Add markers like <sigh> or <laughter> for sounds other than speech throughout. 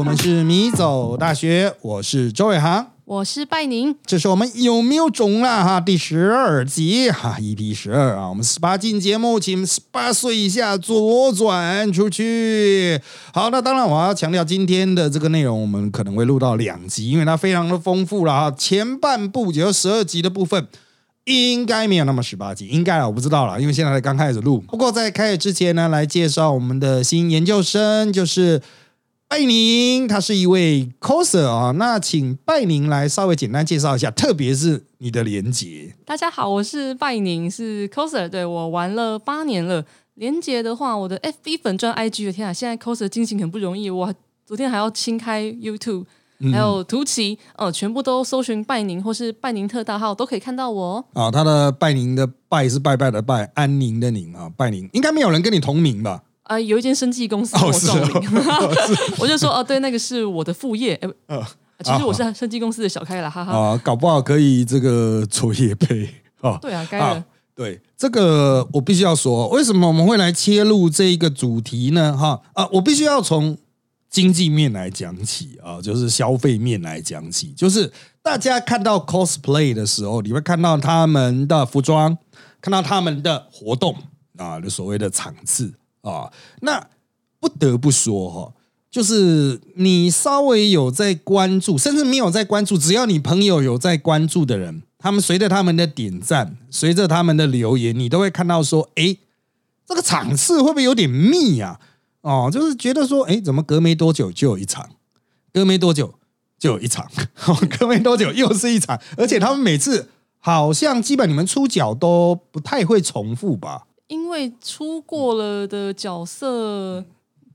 我们是米走大学，我是周伟航，我是拜宁，这是我们有没有种啦哈第十二集哈 EP 十二啊，我们十八禁节目，请十八岁以下左转出去。好，那当然我要强调今天的这个内容，我们可能会录到两集，因为它非常的丰富了哈。前半部只有十二集的部分。应该没有那么十八集，应该我不知道了，因为现在才刚开始录。不过在开始之前呢，来介绍我们的新研究生，就是拜宁，他是一位 coser 啊。那请拜宁来稍微简单介绍一下，特别是你的连结。大家好，我是拜宁，是 coser，对我玩了八年了。连结的话，我的 FB 粉钻 IG 的天啊，现在 coser 进行很不容易，我昨天还要清开 YouTube。还有图奇，哦，全部都搜寻拜宁或是拜宁特大号都可以看到我。啊，他的拜宁的拜是拜拜的拜，安宁的宁啊，拜宁应该没有人跟你同名吧？啊，有一间生技公司我撞名，<laughs> <laughs> 我就说哦，对，那个是我的副业。呃，其实我是生技公司的小开了，哈哈。啊，搞不好可以这个做业配 <laughs> 哦。对啊，该了。对，这个我必须要说，为什么我们会来切入这一个主题呢？哈啊，我必须要从。经济面来讲起啊，就是消费面来讲起，就是大家看到 cosplay 的时候，你会看到他们的服装，看到他们的活动啊，就所谓的场次啊。那不得不说哈，就是你稍微有在关注，甚至没有在关注，只要你朋友有在关注的人，他们随着他们的点赞，随着他们的留言，你都会看到说，哎，这个场次会不会有点密啊？哦，就是觉得说，哎，怎么隔没多久就有一场，隔没多久就有一场，隔没多久又是一场，而且他们每次好像基本你们出脚都不太会重复吧？因为出过了的角色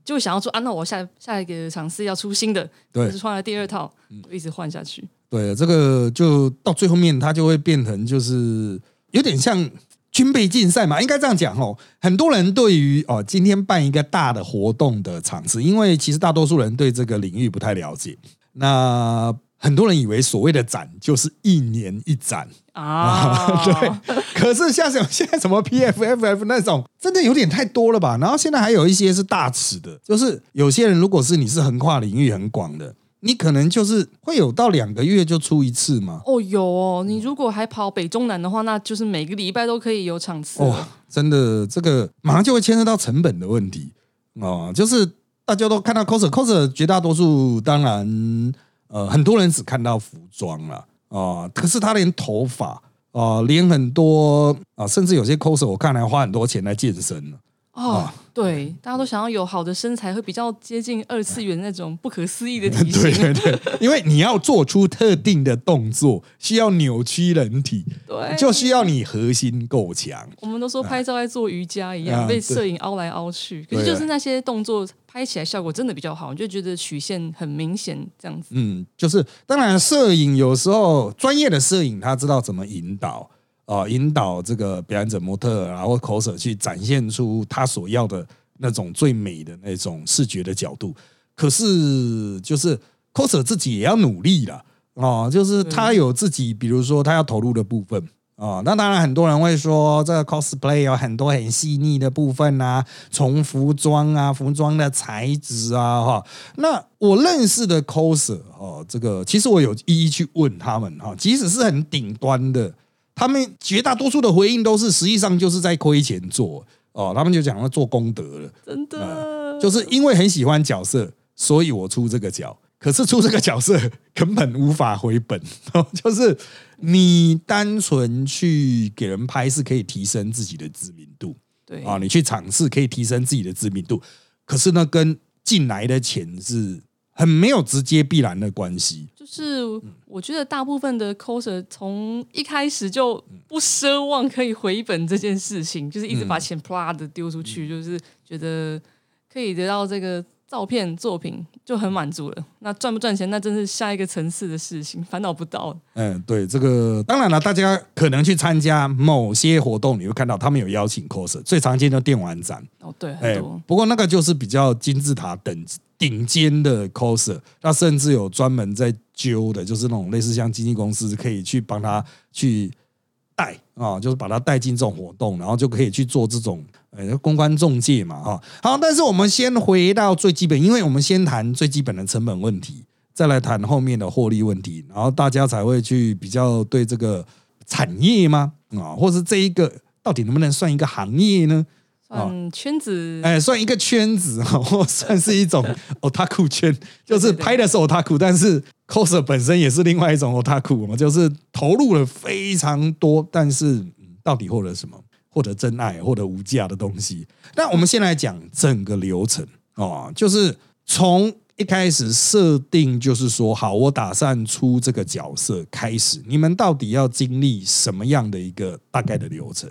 就想要说，啊，那我下下一个尝试要出新的，对，是换了第二套，一直换下去。对，这个就到最后面，它就会变成就是有点像。军备竞赛嘛，应该这样讲哦。很多人对于哦，今天办一个大的活动的场次，因为其实大多数人对这个领域不太了解。那很多人以为所谓的展就是一年一展啊，<laughs> 对。可是像什么 <laughs> 现在什么 PFFF 那种，真的有点太多了吧？然后现在还有一些是大尺的，就是有些人如果是你是横跨领域很广的。你可能就是会有到两个月就出一次吗？哦，有哦。你如果还跑北中南的话，那就是每个礼拜都可以有场次。哇，真的，这个马上就会牵涉到成本的问题哦。就是大家都看到 coser，coser 绝大多数当然呃很多人只看到服装了啊，可是他连头发啊，连很多啊，甚至有些 coser 我看来花很多钱来健身了。哦，对，大家都想要有好的身材，会比较接近二次元那种不可思议的 <laughs> 体型。对对对，<laughs> 因为你要做出特定的动作，需要扭曲人体，对，就需要你核心够强。我们都说拍照在做瑜伽一样，被摄影凹来凹去，可是就是那些动作拍起来效果真的比较好，你就觉得曲线很明显这样子。嗯，就是当然，摄影有时候专业的摄影他知道怎么引导。啊，引导这个表演者模特，然后 coser 去展现出他所要的那种最美的那种视觉的角度。可是，就是 coser 自己也要努力了啊，就是他有自己，比如说他要投入的部分啊。那当然，很多人会说，这个 cosplay 有很多很细腻的部分啊，从服装啊、服装的材质啊，哈。那我认识的 coser 哦，这个其实我有一一去问他们哈，即使是很顶端的。他们绝大多数的回应都是，实际上就是在亏钱做哦。他们就讲要做功德了，真的，就是因为很喜欢角色，所以我出这个角。可是出这个角色根本无法回本，<laughs> 哦就是你单纯去给人拍是可以提升自己的知名度，对啊，你去尝试可以提升自己的知名度。可是呢，跟进来的钱是。很没有直接必然的关系，就是我觉得大部分的 coser 从一开始就不奢望可以回本这件事情，就是一直把钱啪的丢出去，就是觉得可以得到这个。照片作品就很满足了，那赚不赚钱，那真是下一个层次的事情，烦恼不到。嗯，对，这个当然了，大家可能去参加某些活动，你会看到他们有邀请 coser，最常见的电玩展。哦，对，很多。不过那个就是比较金字塔等顶尖的 coser，那甚至有专门在揪的，就是那种类似像经纪公司可以去帮他去带啊，就是把他带进这种活动，然后就可以去做这种呃公关中介嘛哈。好，但是我们先回到最基本，因为我们先谈最基本的成本问题，再来谈后面的获利问题，然后大家才会去比较对这个产业吗啊，或是这一个到底能不能算一个行业呢？算圈子，哎，算一个圈子哈，或算是一种 otaku 圈，就是拍的是 otaku，但是 coser 本身也是另外一种 otaku 嘛，就是投入了非常多，但是到底获得什么？获得真爱，获得无价的东西。那我们先来讲整个流程哦，就是从一开始设定，就是说好，我打算出这个角色开始，你们到底要经历什么样的一个大概的流程？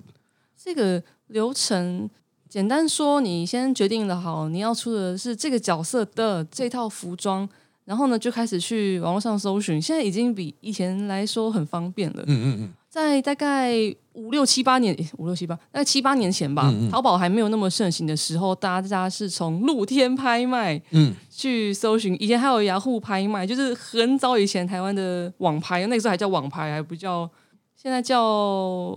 这个流程。简单说，你先决定了好你要出的是这个角色的这套服装，然后呢就开始去网络上搜寻。现在已经比以前来说很方便了。嗯嗯嗯，在大概五六七八年，五六七八，大概七八年前吧，淘宝还没有那么盛行的时候，大家是从露天拍卖嗯去搜寻。以前还有雅虎拍卖，就是很早以前台湾的网拍，那个时候还叫网拍，还不叫现在叫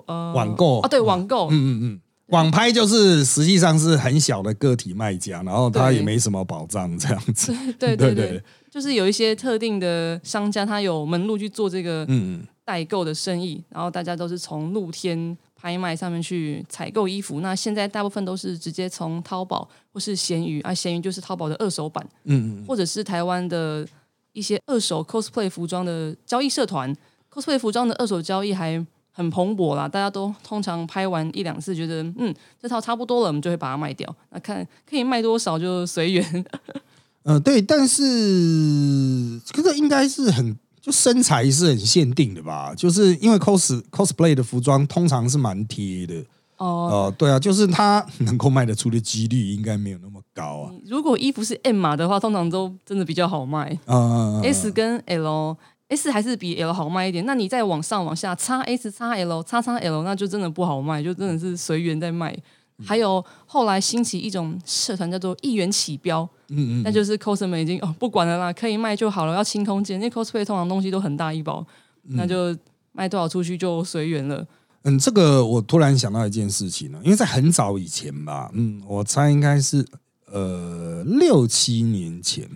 呃网购啊，对网购，嗯嗯嗯。网拍就是实际上是很小的个体卖家，然后他也没什么保障，这样子。<laughs> 对对对，就是有一些特定的商家，他有门路去做这个嗯代购的生意，然后大家都是从露天拍卖上面去采购衣服。那现在大部分都是直接从淘宝或是闲鱼啊，闲鱼就是淘宝的二手版，嗯嗯，或者是台湾的一些二手 cosplay 服装的交易社团，cosplay 服装的二手交易还。很蓬勃啦，大家都通常拍完一两次，觉得嗯这套差不多了，我们就会把它卖掉。那看可以卖多少就随缘。<laughs> 呃，对，但是可是应该是很就身材是很限定的吧？就是因为 cos cosplay 的服装通常是蛮贴的哦。对啊，就是它 <laughs> 能够卖得出的几率应该没有那么高啊。如果衣服是 M 码的话，通常都真的比较好卖。嗯 S 跟 L。S 还是比 L 好卖一点，那你再往上往下，叉 S 叉 L 叉叉 L，那就真的不好卖，就真的是随缘在卖。还有后来兴起一种社团叫做一元起标，嗯嗯，那就是 cos 们已经哦不管了啦，可以卖就好了，要清空间，因为 cosplay 通常东西都很大一包，那就卖多少出去就随缘了。嗯，这个我突然想到一件事情呢，因为在很早以前吧，嗯，我猜应该是呃六七年前。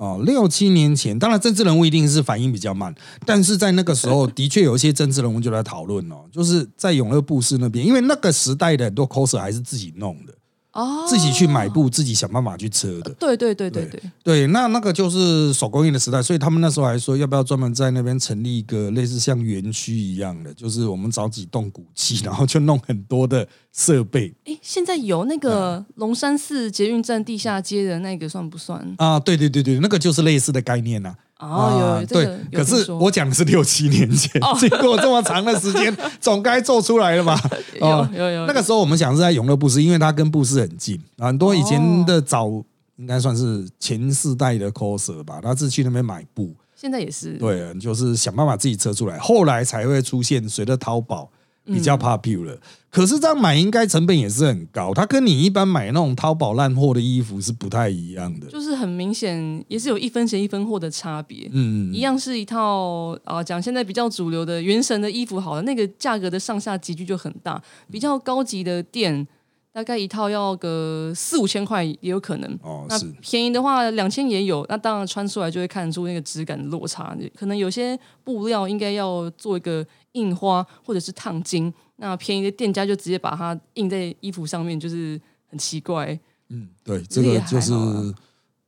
哦，六七年前，当然政治人物一定是反应比较慢，但是在那个时候，<laughs> 的确有一些政治人物就在讨论哦，就是在永乐布市那边，因为那个时代的很多 coser 还是自己弄的。哦，自己去买布，自己想办法去车的。对对对对对对，那那个就是手工艺的时代，所以他们那时候还说要不要专门在那边成立一个类似像园区一样的，就是我们找几栋古迹，然后就弄很多的设备。哎，现在有那个龙山寺捷运站地下街的那个算不算？啊，对对对对，那个就是类似的概念呐。哦，有对，可是我讲的是六七年前，经过这么长的时间，<laughs> 总该做出来了吧？有有有，那个时候我们想是在永乐布市，因为它跟布市很近，很多以前的早应该算是前四代的 coser 吧，他是去那边买布，现在也是，对，就是想办法自己车出来，后来才会出现随着淘宝。比较 popular，可是这样买应该成本也是很高，它跟你一般买那种淘宝烂货的衣服是不太一样的，就是很明显也是有一分钱一分货的差别。嗯，一样是一套啊，讲现在比较主流的原神的衣服，好了，那个价格的上下级距就很大，比较高级的店。大概一套要个四五千块也有可能，哦，那便宜的话两千也有。那当然穿出来就会看出那个质感的落差，可能有些布料应该要做一个印花或者是烫金，那便宜的店家就直接把它印在衣服上面，就是很奇怪。嗯，对，这个就是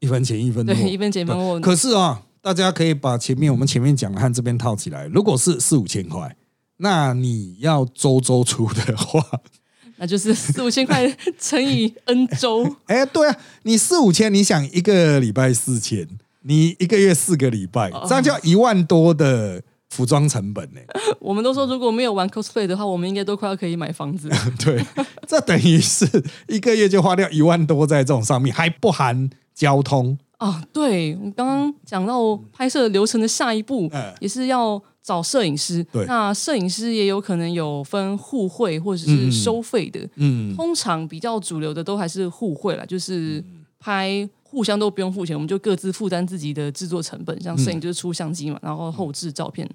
一分钱一分货，对，一分钱一分货。可是啊，大家可以把前面我们前面讲的和这边套起来，如果是四五千块，那你要周周出的话。<laughs> 那就是四五千块乘以 n 周，哎，对啊，你四五千，你想一个礼拜四千，你一个月四个礼拜，这样就要一万多的服装成本呢。<laughs> 我们都说如果没有玩 cosplay 的话，我们应该都快要可以买房子。<laughs> 对，这等于是一个月就花掉一万多在这种上面，还不含交通。啊，对，我刚刚讲到拍摄流程的下一步，也是要。找摄影师，那摄影师也有可能有分互惠或者是收费的。嗯，通常比较主流的都还是互惠了，就是拍互相都不用付钱，我们就各自负担自己的制作成本。像摄影就是出相机嘛，然后后置照片。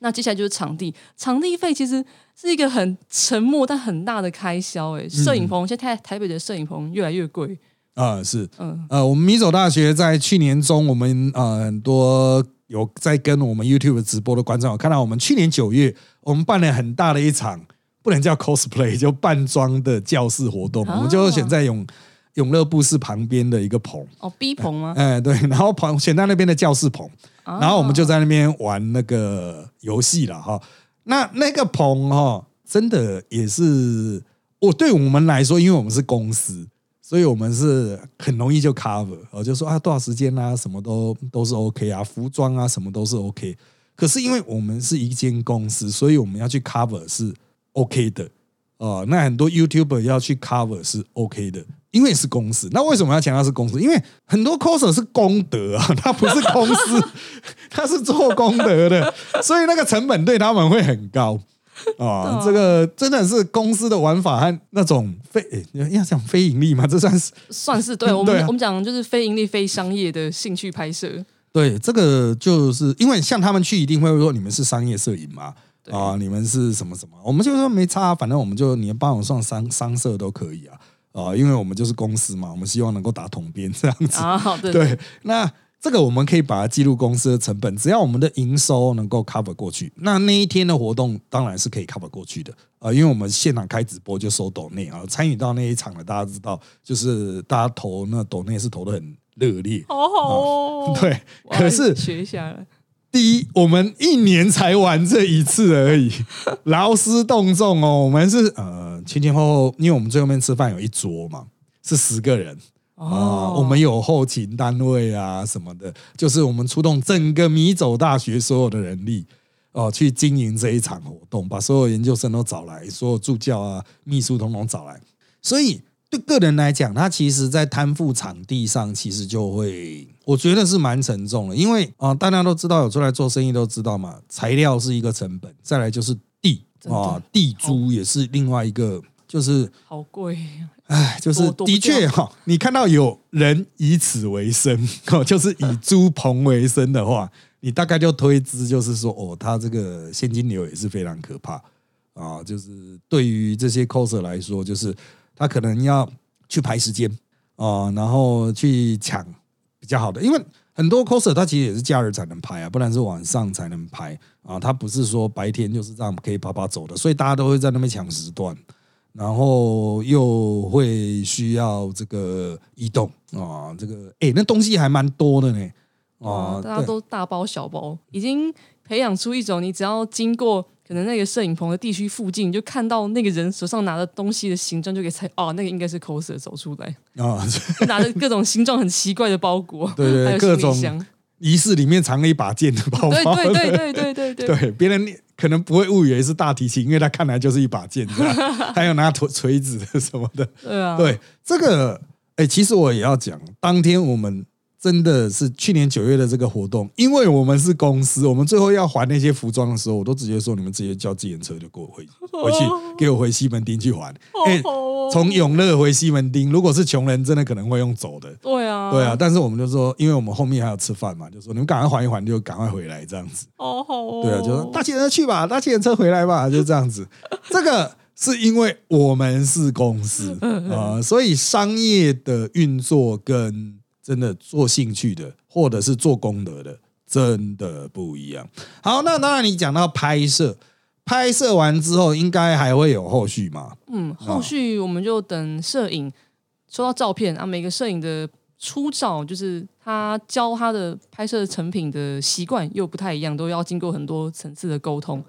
那接下来就是场地，场地费其实是一个很沉默但很大的开销。哎，摄影棚现在台北的摄影棚越来越贵。啊，是，嗯，呃，我们米走大学在去年中，我们呃很多有在跟我们 YouTube 直播的观众，看到我们去年九月，我们办了很大的一场，不能叫 cosplay，就扮装的教室活动，我们就选在永永乐部室旁边的一个棚，哦，B 棚吗？哎，对，<laughs> 然后棚选在那边的教室棚，然后我们就在那边玩那个游戏了哈。那那个棚哈，真的也是我对我们来说，因为我们是公司。所以我们是很容易就 cover，我就说啊多少时间啊，什么都都是 OK 啊，服装啊什么都是 OK。可是因为我们是一间公司，所以我们要去 cover 是 OK 的哦。那很多 YouTuber 要去 cover 是 OK 的，因为是公司。那为什么要强调是公司？因为很多 coser 是功德啊，<laughs> 他不是公司，<laughs> 他是做功德的，所以那个成本对他们会很高。啊，这个真的是公司的玩法和那种非要讲非盈利嘛？这算是算是对我们我们讲就是非盈利、非商业的兴趣拍摄。对，这个就是因为像他们去一定会说你们是商业摄影嘛？啊，你们是什么什么？我们就说没差，反正我们就你帮我上商商社都可以啊啊，因为我们就是公司嘛，我们希望能够打统编这样子啊。好的，<laughs> 对，那。这个我们可以把它记录公司的成本，只要我们的营收能够 cover 过去，那那一天的活动当然是可以 cover 过去的啊，因为我们现场开直播就收抖内啊，参与到那一场的大家知道，就是大家投那抖内是投的很热烈，好好哦，对，可是学一下，第一，我们一年才玩这一次而已，劳师动众哦，我们是呃前前后后，因为我们最后面吃饭有一桌嘛，是十个人。啊，我们有后勤单位啊，什么的，就是我们出动整个米走大学所有的人力哦，去经营这一场活动，把所有研究生都找来，所有助教啊、秘书统统找来。所以对个人来讲，他其实在摊付场地上，其实就会，我觉得是蛮沉重的，因为啊，大家都知道有出来做生意都知道嘛，材料是一个成本，再来就是地啊，地租也是另外一个，就是好贵。哎，就是的确哈，你看到有人以此为生，哦，就是以 <laughs> 租棚为生的话，你大概就推知，就是说，哦，他这个现金流也是非常可怕啊。就是对于这些 coser 来说，就是他可能要去排时间啊，然后去抢比较好的，因为很多 coser 他其实也是假日才能拍啊，不然是晚上才能拍啊，他不是说白天就是这样可以啪啪走的，所以大家都会在那边抢时段。然后又会需要这个移动啊，这个哎，那东西还蛮多的呢啊，大家都大包小包，已经培养出一种，你只要经过可能那个摄影棚的地区附近，就看到那个人手上拿的东西的形状，就可以猜哦，那个应该是 coser 走出来。<laughs> 啊，拿着各种形状很奇怪的包裹，对对，各种仪式里面藏了一把剑的包包，对对对对 <laughs> 对对对，别人。可能不会误以为是大提琴，因为他看来就是一把剑，<laughs> 还有拿锤锤子的什么的。对啊，对这个，哎，其实我也要讲，当天我们真的是去年九月的这个活动，因为我们是公司，我们最后要还那些服装的时候，我都直接说你们直接叫自行车就给我回回去，给我回西门町去还。哎，从永乐回西门町，如果是穷人，真的可能会用走的。对啊，对啊，但是我们就说，因为我们后面还要吃饭嘛，就说你们赶快还一还，就赶快回来这样子。哦，好，对啊，就说搭车去吧，搭车车回来吧，就这样子。这个是因为我们是公司啊，所以商业的运作跟真的做兴趣的或者是做功德的，真的不一样。好，那当然你讲到拍摄。拍摄完之后，应该还会有后续吗？嗯，后续我们就等摄影收到照片啊，每个摄影的出照，就是他教他的拍摄成品的习惯又不太一样，都要经过很多层次的沟通。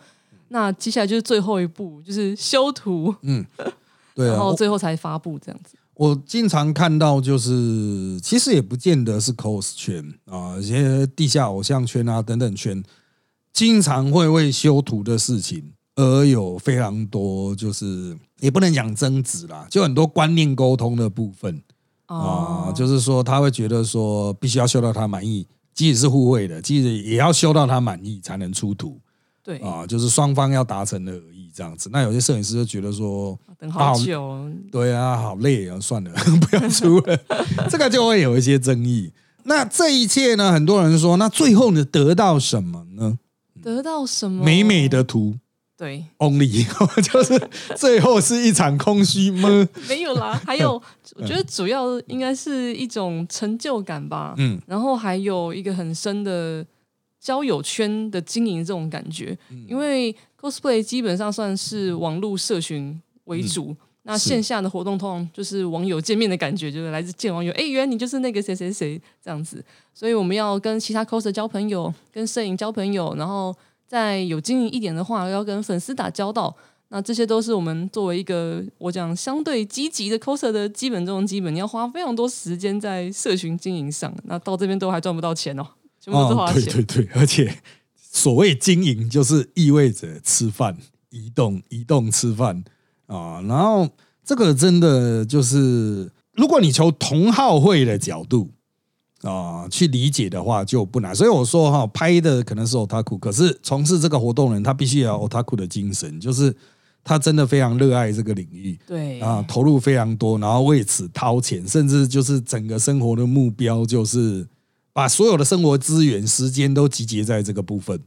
那接下来就是最后一步，就是修图。嗯，对，然后最后才发布这样子。我经常看到，就是其实也不见得是 cos 圈啊，一些地下偶像圈啊等等圈。经常会为修图的事情而有非常多，就是也不能讲争执啦，就很多观念沟通的部分啊，就是说他会觉得说必须要修到他满意，即使是互惠的，即使也要修到他满意才能出图。对啊，就是双方要达成的而已，这样子。那有些摄影师就觉得说等好久，<laughs> 对啊，好累啊，算了，<laughs> 不要出了，<laughs> 这个就会有一些争议。那这一切呢，很多人说，那最后你得到什么呢？得到什么美美的图对，only，就是最后是一场空虚吗？没有啦。还有，我觉得主要应该是一种成就感吧。嗯然后还有一个很深的交友圈的经营这种感觉，嗯因为 cosplay 基本上算是网络社群为主。那线下的活动通常就是网友见面的感觉，就是来自见网友，哎，原来你就是那个谁谁谁这样子。所以我们要跟其他 coser 交朋友，跟摄影交朋友，然后再有经营一点的话，要跟粉丝打交道。那这些都是我们作为一个我讲相对积极的 coser 的基本中的基本，你要花非常多时间在社群经营上。那到这边都还赚不到钱哦，全部都是花对钱。对对，而且所谓经营就是意味着吃饭、移动、移动吃饭啊。然后这个真的就是，如果你从同好会的角度啊去理解的话，就不难。所以我说哈，拍的可能是 otaku，可是从事这个活动人，他必须要有 otaku 的精神，就是他真的非常热爱这个领域。对啊，投入非常多，然后为此掏钱，甚至就是整个生活的目标就是把所有的生活资源、时间都集结在这个部分，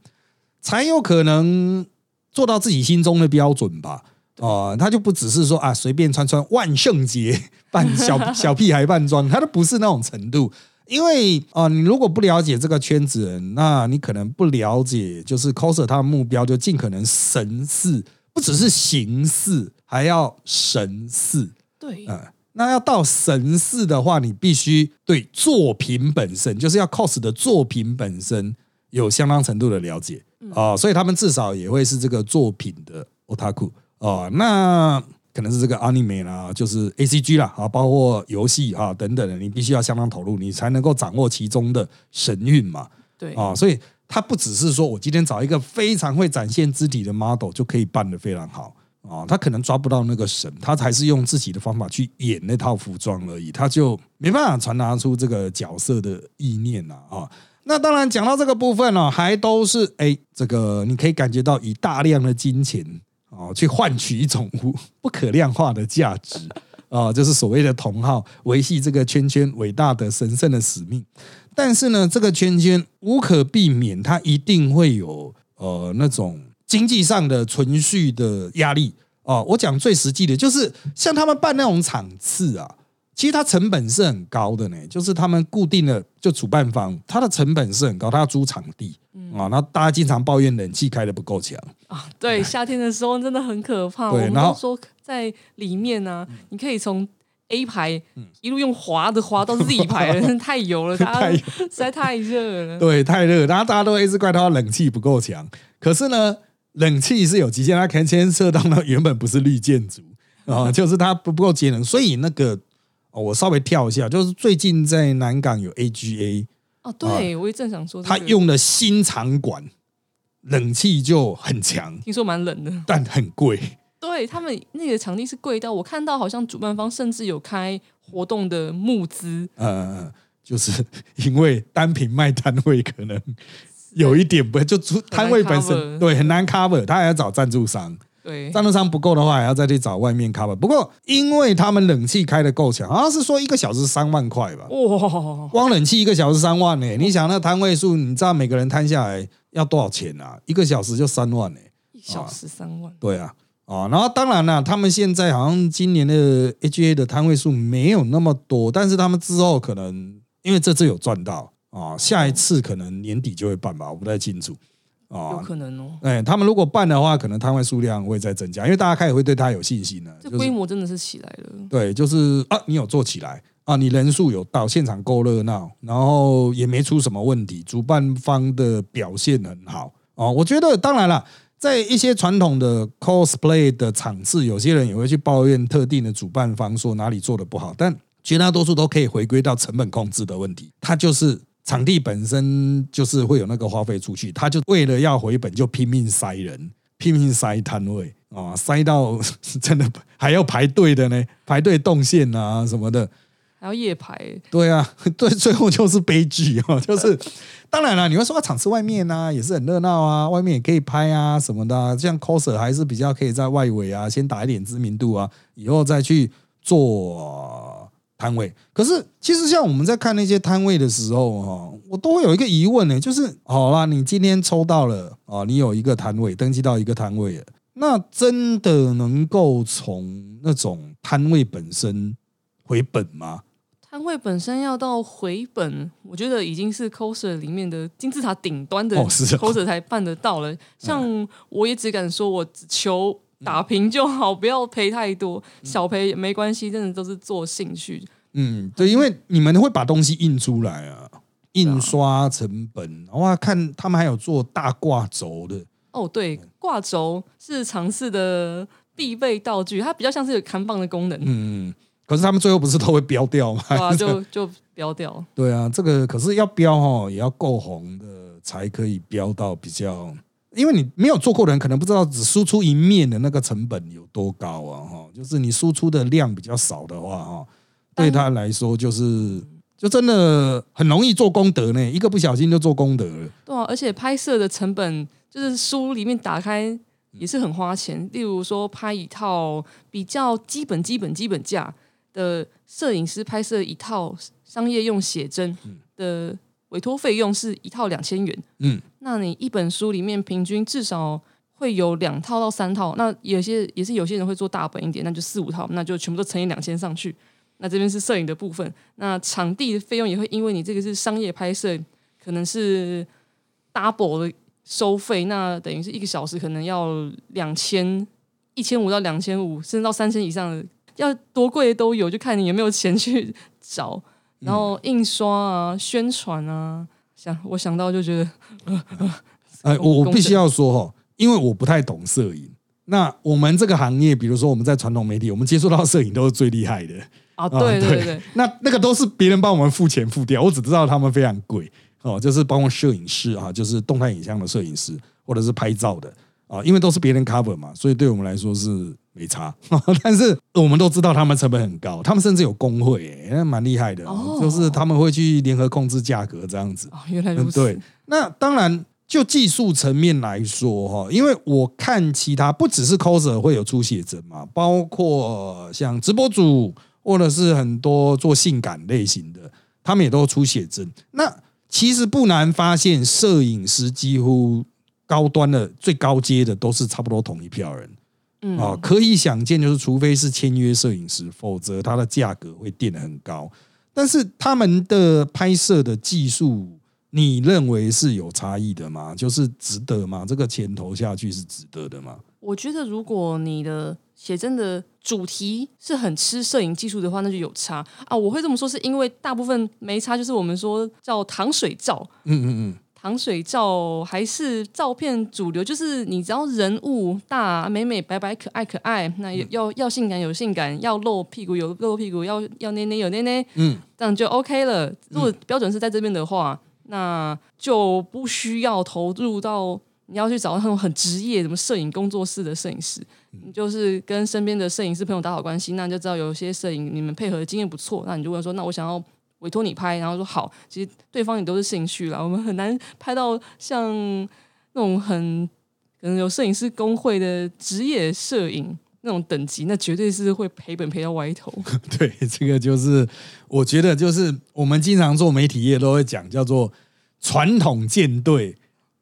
才有可能做到自己心中的标准吧。哦、他就不只是说啊，随便穿穿万圣节扮小 <laughs> 小屁孩扮装，他都不是那种程度。因为啊、你如果不了解这个圈子人，那你可能不了解，就是 coser 他的目标就尽可能神似，不只是形似，还要神似。对嗯，那要到神似的话，你必须对作品本身，就是要 cos 的作品本身有相当程度的了解啊、所以他们至少也会是这个作品的 otaku 哦、那可能是这个 anime 啦，就是 A C G 啦啊，包括游戏啊等等的，你必须要相当投入，你才能够掌握其中的神韵嘛。对啊、所以它不只是说我今天找一个非常会展现肢体的 model 就可以办得非常好啊、他可能抓不到那个神，他还是用自己的方法去演那套服装而已，他就没办法传达出这个角色的意念呐啊。那当然讲到这个部分呢、还都是哎，这个你可以感觉到以大量的金钱哦去换取一种不可量化的价值啊、就是所谓的同好维系这个圈圈伟大的神圣的使命。但是呢，这个圈圈无可避免，它一定会有呃那种经济上的存续的压力哦。我讲最实际的，就是像他们办那种场次啊，其实它成本是很高的呢。就是他们固定的就主办方，它的成本是很高，它要租场地啊。那大家经常抱怨冷气开的不够强，啊，对，夏天的时候真的很可怕。我们对然后说在里面呢、你可以从 A 排一路用滑的滑到 Z 排 <laughs> 太油了，<laughs> 大太家实在太热了。对，太热，然后大家都一直怪他冷气不够强。可是呢，冷气是有极限，它可能牵涉到那原本不是绿建筑啊、<laughs> 就是它不不够节能，所以那个、哦我稍微跳一下，就是最近在南港有 AGA，哦，对，我也正想说、这个，它用了新场馆冷气就很强，听说蛮冷的。但很贵。对他们那个场地是贵到，我看到好像主办方甚至有开活动的募资，呃，就是因为单品卖摊位可能有一点不就出摊位本身对很难 cover，他还要找赞助商。对，赞助商不够的话，还要再去找外面 cover。不过，因为他们冷气开的够强，好像是说一个小时三万块吧，哇，光冷气一个小时三万呢、你想那摊位数，你知道每个人摊下来要多少钱啊？一个小时就三万呢、一小时三万，对啊，啊，然后当然了，他们现在好像今年的 HGA 的摊位数没有那么多，但是他们之后可能因为这次有赚到啊，下一次可能年底就会办吧，我不太清楚有啊。可能哦。哎，他们如果办的话，可能摊位数量会再增加，因为大家开始会对他有信心了。这规模真的是起来了，对，就是啊，你有做起来啊，你人数有到，现场够热闹，然后也没出什么问题，主办方的表现很好哦。我觉得当然了，在一些传统的 cosplay 的场次，有些人也会去抱怨特定的主办方说哪里做的不好，但绝大多数都可以回归到成本控制的问题，它就是。场地本身就是会有那个花费出去，他就为了要回本，就拼命塞人，拼命塞摊位啊，塞到 <laughs> 真的还要排队的呢，排队动线啊什么的。还要夜排，对啊，<laughs> 对，最后就是悲剧啊，就是 <laughs> 当然了，你会说啊场次外面呢、也是很热闹啊，外面也可以拍啊什么的、啊，像 coser 还是比较可以在外围啊，先打一点知名度啊，以后再去做摊位。可是其实像我们在看那些摊位的时候，哈，我都会有一个疑问呢，就是好啦，你今天抽到了啊，你有一个摊位登记到一个摊位了，那真的能够从那种摊位本身回本吗？摊位本身要到回本，我觉得已经是 coser 里面的金字塔顶端的 coser 才办得到了。像我也只敢说，我只求打平就好，不要赔太多，小赔也没关系，真的都是做兴趣。嗯，对，因为你们会把东西印出来啊，印刷成本，哇，看他们还有做大挂轴的，哦，对，挂轴是尝试的必备道具，它比较像是有看棒的功能，嗯，可是他们最后不是都会标掉吗？对啊，<laughs> 就就标掉。对啊，这个可是要标哦，也要够红的才可以标到比较，因为你没有做过的人可能不知道，只输出一面的那个成本有多高啊，哈，就是你输出的量比较少的话，哈，对他来说就是就真的很容易做功德呢，一个不小心就做功德了。对啊，而且拍摄的成本就是书里面打开也是很花钱。例如说，拍一套比较基本、基本、基本价的摄影师拍摄一套商业用写真的委托费用是一套两千元。嗯，那你一本书里面平均至少会有两套到三套，那有些也是有些人会做大本一点，那就四五套，那就全部都乘以两千上去。那这边是摄影的部分，那场地的费用也会因为你这个是商业拍摄，可能是 double 的收费，那等于是一个小时可能要两千、一千五到两千五，甚至到三千以上的，要多贵的都有，就看你有没有钱去 <laughs> 找。然后印刷啊、宣传啊，想我想到就觉得，哎，我我必须要说哈，因为我不太懂摄影。那我们这个行业，比如说我们在传统媒体，我们接触到摄影都是最厉害的。啊，对啊对对，<laughs> 那那个都是别人帮我们付钱付掉，我只知道他们非常贵哦，就是包括摄影师啊，就是动态影像的摄影师，或者是拍照的啊，因为都是别人 cover 嘛，所以对我们来说是没差。<laughs> 但是我们都知道他们成本很高，他们甚至有工会、欸，那蛮厉害的、就是他们会去联合控制价格这样子。哦，原来如此，嗯对，那当然，就技术层面来说，哈，因为我看其他不只是 coser 会有出写真嘛，包括像直播主或者是很多做性感类型的，他们也都出写真。那其实不难发现，摄影师几乎高端的、最高阶的都是差不多同一票人。嗯啊，可以想见，就是除非是签约摄影师，否则它的价格会垫得很高。但是他们的拍摄的技术，你认为是有差异的吗？就是值得吗？这个钱投下去是值得的吗？我觉得，如果你的写真的主题是很吃摄影技术的话，那就有差啊。我会这么说，是因为大部分没差，就是我们说叫糖水照，嗯嗯嗯糖水照还是照片主流，就是你只要人物大、美美、白白、可爱可爱，那要要要性感有性感，要露屁股有露屁股，要要捏捏有捏捏，嗯，这样就 OK 了。如果标准是在这边的话，那就不需要投入到你要去找那种很职业什么摄影工作室的摄影师，你就是跟身边的摄影师朋友打好关系，那你就知道有些摄影你们配合的经验不错，那你就问说，那我想要委托你拍，然后说好，其实对方也都是兴趣了，我们很难拍到像那种很可能有摄影师工会的职业摄影那种等级，那绝对是会赔本赔到歪头。<laughs> 对，这个就是我觉得就是我们经常做媒体业都会讲叫做传统舰队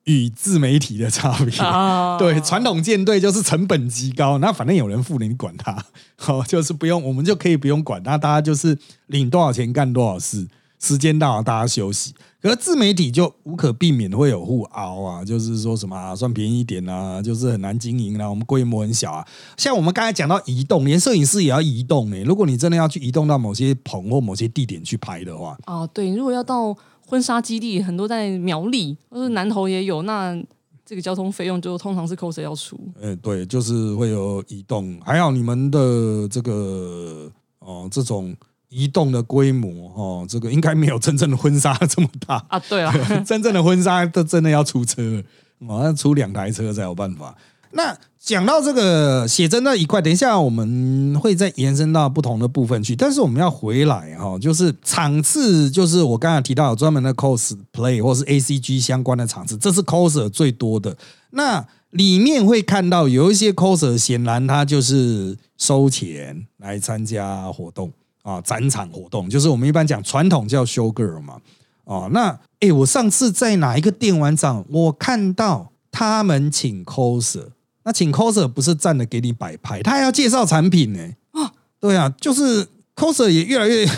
与自媒体的差别。啊 <laughs> 对，传统舰队就是成本极高，那反正有人付了，你管他，好，<laughs> 就是不用，我们就可以不用管那，大家就是领多少钱干多少事，时间到了大家休息。可是自媒体就无可避免会有互凹啊，就是说什么啊，算便宜一点啊，就是很难经营啊，我们规模很小啊。像我们刚才讲到移动，连摄影师也要移动呢、如果你真的要去移动到某些棚或某些地点去拍的话，哦，对，如果要到婚纱基地，很多在苗栗或者南投也有，那这个交通费用就通常是 coser 要出。呃，对，就是会有移动，还好你们的这个哦、这种移动的规模哦，这个应该没有真正的婚纱这么大。啊，对啊，<laughs> 真正的婚纱都真的要出车了，哦，要出两台车才有办法。那讲到这个写真那一块，等一下我们会再延伸到不同的部分去，但是我们要回来哈、就是场次，就是我刚才提到有专门的 cosplay 或是 A C G 相关的场次，这是 coser 最多的。那里面会看到有一些 coser，显然他就是收钱来参加活动。啊展场活动，就是我们一般讲传统叫 show girl 嘛。哦，那诶，我上次在哪一个电玩展，我看到他们请 coser，那请 coser 不是站着给你摆拍，他还要介绍产品呢。啊，对啊，就是 coser 也越来越越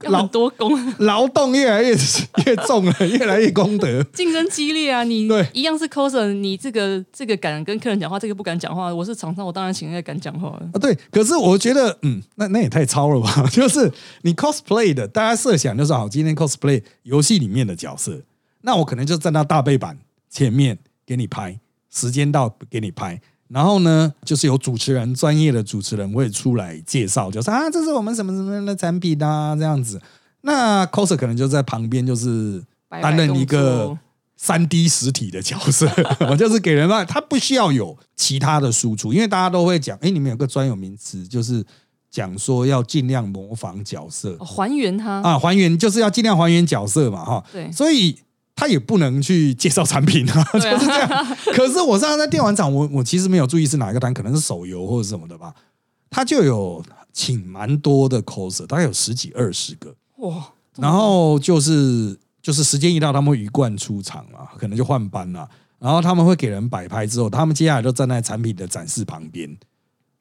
很多功，劳动越来越 <laughs> 越重了，越来越功德，竞争激烈啊！你对一样是 coser，你这个这个敢跟客人讲话，这个不敢讲话。我是厂商，我当然请那个敢讲话啊。对，可是我觉得，嗯，那那也太超了吧？<laughs> 就是你 cosplay 的，大家设想就是好，今天 cosplay 游戏里面的角色，那我可能就站到大背板前面给你拍，时间到给你拍。然后呢，就是有主持人，专业的主持人会出来介绍，就是啊，这是我们什么什么样的产品啊，这样子。那 coser 可能就在旁边，就是担任一个三 D 实体的角色，<laughs> 我就是给人嘛，他不需要有其他的输出，因为大家都会讲，哎，你们有个专有名词，就是讲说要尽量模仿角色，还原他啊，还原就是要尽量还原角色嘛，哈，对，所以。他也不能去介绍产品啊，<laughs> 就是这样。可是我上次在电玩厂，我我其实没有注意是哪一个单，可能是手游或者什么的吧。他就有请蛮多的 coser，大概有十几二十个哇。然后就是就是时间一到，他们会鱼贯出场啊，可能就换班了。然后他们会给人摆拍之后，他们接下来都站在产品的展示旁边。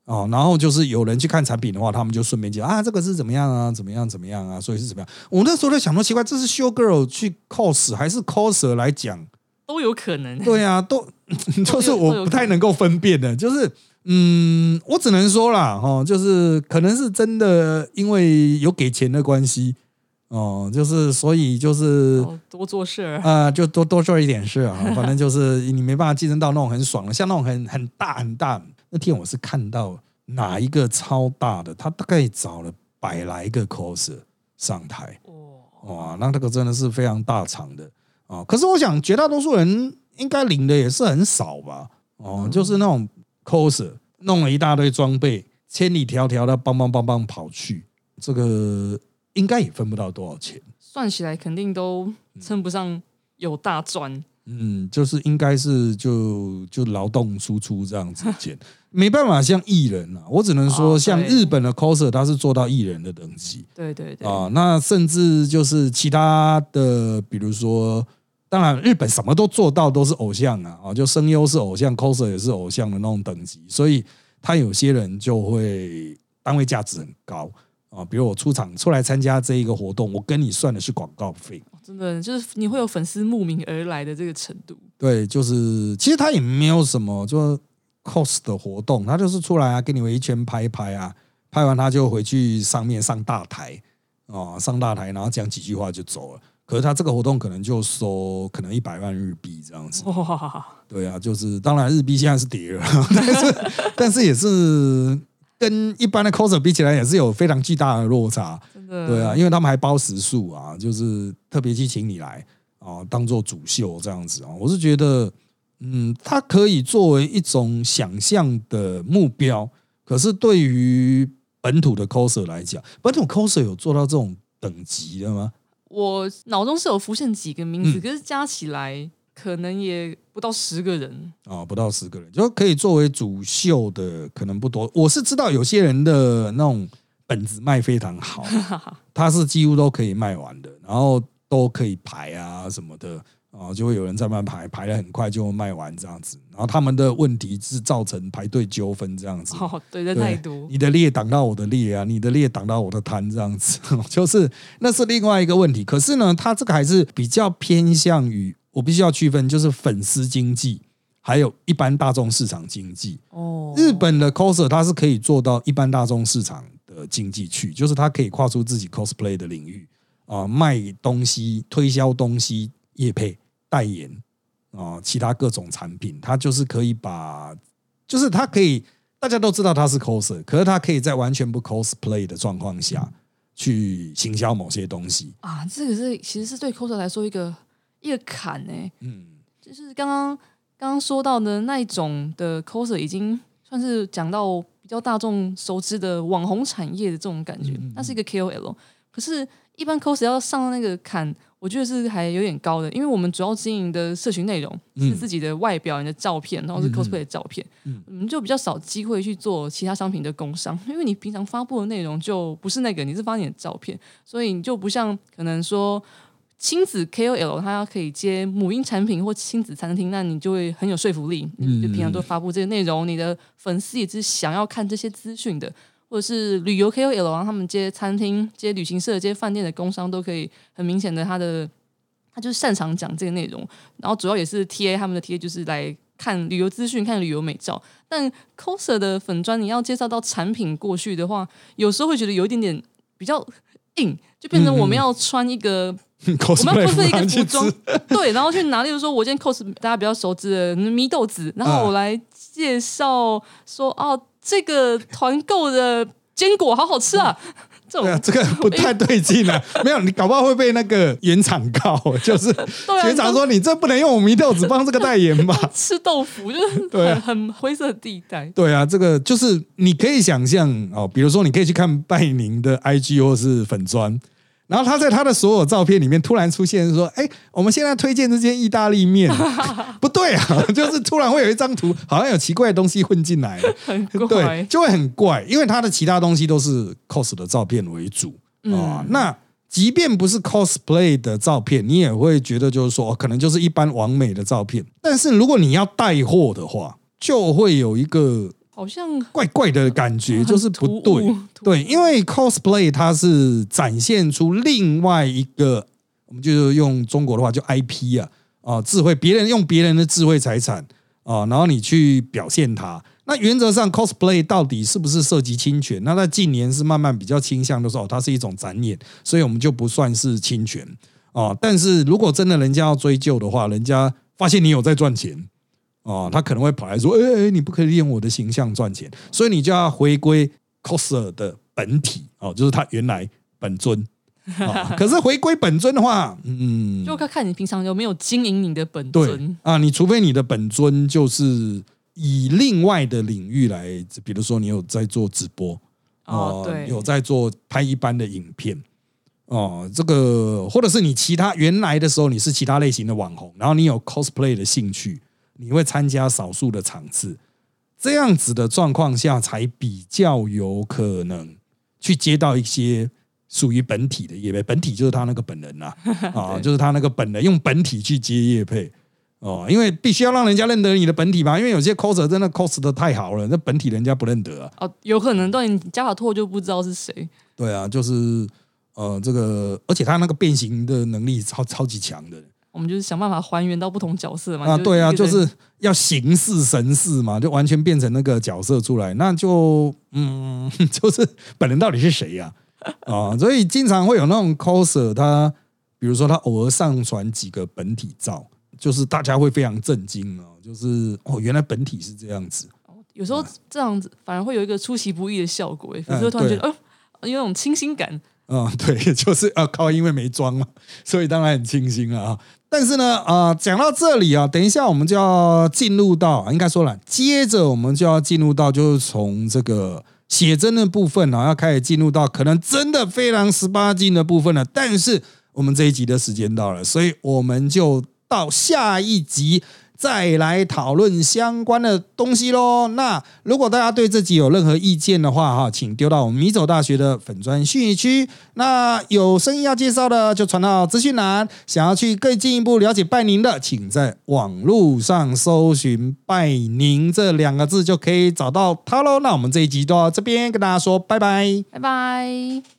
哦，然后就是有人去看产品的话，他们就顺便讲啊，这个是怎么样啊，怎么样怎么样啊，所以是怎么样？我那时候在想，说奇怪，这是 show girl 去 cos 还是 coser 来讲，都有可能。对啊，都 <laughs> 就是我不太能够分辨的，就是嗯，我只能说啦，哈，就是可能是真的，因为有给钱的关系哦，就是所以就是多做事啊，就多多做一点事啊，反正就是你没办法晋升到那种很爽的，像那种很很大很大。那天我是看到哪一个超大的，他大概找了百来个 coser 上台，哇，那这个真的是非常大场的啊！可是我想绝大多数人应该领的也是很少吧？哦，就是那种 coser 弄了一大堆装备，千里迢迢的帮帮帮帮跑去，这个应该也分不到多少钱，算起来肯定都称不上有大赚。嗯，就是应该是就就劳动输出这样子减，<laughs> 没办法像艺人啊，我只能说像日本的 coser，他是做到艺人的等级，对对对。啊，那甚至就是其他的，比如说，当然日本什么都做到都是偶像啊，啊，就声优是偶像，coser 也是偶像的那种等级，所以他有些人就会单位价值很高啊，比如我出场出来参加这一个活动，我跟你算的是广告费。真的就是你会有粉丝慕名而来的这个程度。对，就是其实他也没有什么就 cos 的活动，他就是出来啊，跟你围一圈拍一拍啊，拍完他就回去上面上大台啊，上大台，然后讲几句话就走了。可是他这个活动可能就收可能一百万日币这样子。哇！对啊，就是当然日币现在是跌了，<laughs> 但是 <laughs> 但是也是跟一般的 coser 比起来也是有非常巨大的落差。对啊，因为他们还包食宿啊，就是特别去请你来啊，当做主秀这样子啊。我是觉得，嗯，它可以作为一种想象的目标。可是对于本土的 coser 来讲，本土 coser 有做到这种等级的吗？我脑中是有浮现几个名字，可是加起来可能也不到十个人啊，不到十个人就可以作为主秀的，可能不多。我是知道有些人的那种。本子卖非常好，<laughs> 他是几乎都可以卖完的，然后都可以排啊什么的啊，就会有人在那排，排的很快就卖完这样子。然后他们的问题是造成排队纠纷这样子，<laughs> 哦，对的太多，你的列挡到我的列啊，你的列挡到我的摊这样子，就是那是另外一个问题。可是呢，他这个还是比较偏向于我必须要区分，就是粉丝经济，还有一般大众市场经济。哦，日本的 coser 它是可以做到一般大众市场。的经济去，就是他可以跨出自己 cosplay 的领域啊，卖东西、推销东西、业配、代言啊，其他各种产品，他就是可以把，就是他可以，大家都知道他是 coser，可是他可以在完全不 cosplay 的状况下去行销某些东西啊，这个是其实是对 coser 来说一个一个坎呢。嗯，就是刚刚刚刚说到的那一种的 coser 已经算是讲到。比较大众熟知的网红产业的这种感觉，那是一个 KOL。可是，一般 coser 要上那个坎，我我觉得是还有点高的，因为我们主要经营的社群内容嗯是自己的外表、你的照片，然后是 cosplay 的照片，我们就比较少机会去做其他商品的工商，因为你平常发布的内容就不是那个，你是发你的照片，所以你就不像可能说。亲子 KOL 他可以接母婴产品或亲子餐厅，那你就会很有说服力。你就平常都发布这些内容，你的粉丝也是想要看这些资讯的。或者是旅游 KOL 啊，他们接餐厅、接旅行社、接饭店的工商都可以很明显的，他的他就是擅长讲这个内容，然后主要也是 TA 他们的 TA 就是来看旅游资讯、看旅游美照。但 coser 的粉砖你要介绍到产品过去的话，有时候会觉得有一点点比较硬，就变成我们要穿一个。<laughs> 我们要 cos 一个服装，对，然后去拿，例如说，我今天 cos 大家比较熟知的米豆子，然后我来介绍说，哦，这个团购的坚果好好吃啊，这种这个不太对劲啊，<laughs> 没有，你搞不好会被那个原厂告，<laughs> 就是原厂说你这不能用我祢豆子帮这个代言吧？<laughs> 吃豆腐就是很很灰色地带。对啊，这个就是你可以想象哦，比如说你可以去看拜宁的 IG 或是粉砖。然后他在他的所有照片里面突然出现说：“哎，我们现在推荐这间意大利面，<laughs> 不对啊，就是突然会有一张图，好像有奇怪的东西混进来，很对，就会很怪，因为他的其他东西都是 cos 的照片为主啊。那即便不是 cosplay 的照片，你也会觉得就是说，可能就是一般完美的照片。但是如果你要带货的话，就会有一个。”好像怪怪的感觉，就是不对，对，因为 cosplay 它是展现出另外一个，我们就用中国的话就 IP 啊，啊，智慧，别人用别人的智慧财产啊，然后你去表现它。那原则上 cosplay 到底是不是涉及侵权？那在近年是慢慢比较倾向的时候，它是一种展演，所以我们就不算是侵权啊。但是如果真的人家要追究的话，人家发现你有在赚钱。哦，他可能会跑来说：“哎哎，你不可以利用我的形象赚钱，所以你就要回归 coser 的本体哦，就是他原来本尊。<laughs> 可是回归本尊的话，嗯，就看看你平常有没有经营你的本尊啊。你除非你的本尊就是以另外的领域来，比如说你有在做直播哦，对，有在做拍一般的影片哦，这个或者是你其他原来的时候你是其他类型的网红，然后你有 cosplay 的兴趣。你会参加少数的场次，这样子的状况下，才比较有可能去接到一些属于本体的业配。本体就是他那个本人呐，<laughs> 啊，就是他那个本人用本体去接业配哦，因为必须要让人家认得你的本体嘛。因为有些 coser 真的 cos 的太好了，那本体人家不认得啊。哦，有可能对你加把拓就不知道是谁。对啊，就是呃，这个，而且他那个变形的能力超超级强的。我们就是想办法还原到不同角色嘛。啊，对啊，就是要形似神似嘛，就完全变成那个角色出来，那就嗯，<laughs> 就是本人到底是谁呀？啊，所以经常会有那种 coser，他比如说他偶尔上传几个本体照，就是大家会非常震惊啊，就是哦，原来本体是这样子。有时候这样子反而会有一个出其不意的效果，粉丝突然觉得，哦，有那种清新感。嗯，对，<laughs> 就是啊，靠，因为没装嘛，所以当然很清新了啊。但是呢，啊，讲到这里啊，等一下我们就要进入到，应该说了，接着我们就要进入到，就是从这个写真的部分啊，要开始进入到可能真的非常十八禁的部分了。但是我们这一集的时间到了，所以我们就到下一集。再来讨论相关的东西喽。那如果大家对这集有任何意见的话，哈，请丢到我们米走大学的粉砖讯息区。那有生意要介绍的，就传到资讯栏。想要去更进一步了解拜宁的，请在网络上搜寻“拜宁”这两个字，就可以找到他喽。那我们这一集到这边跟大家说拜拜，拜拜。